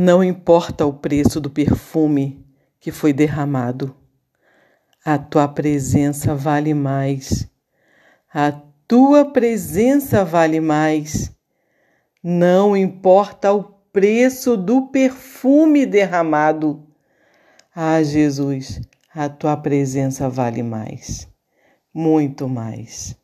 Não importa o preço do perfume que foi derramado, a tua presença vale mais. A tua presença vale mais. Não importa o preço do perfume derramado. Ah, Jesus, a tua presença vale mais, muito mais.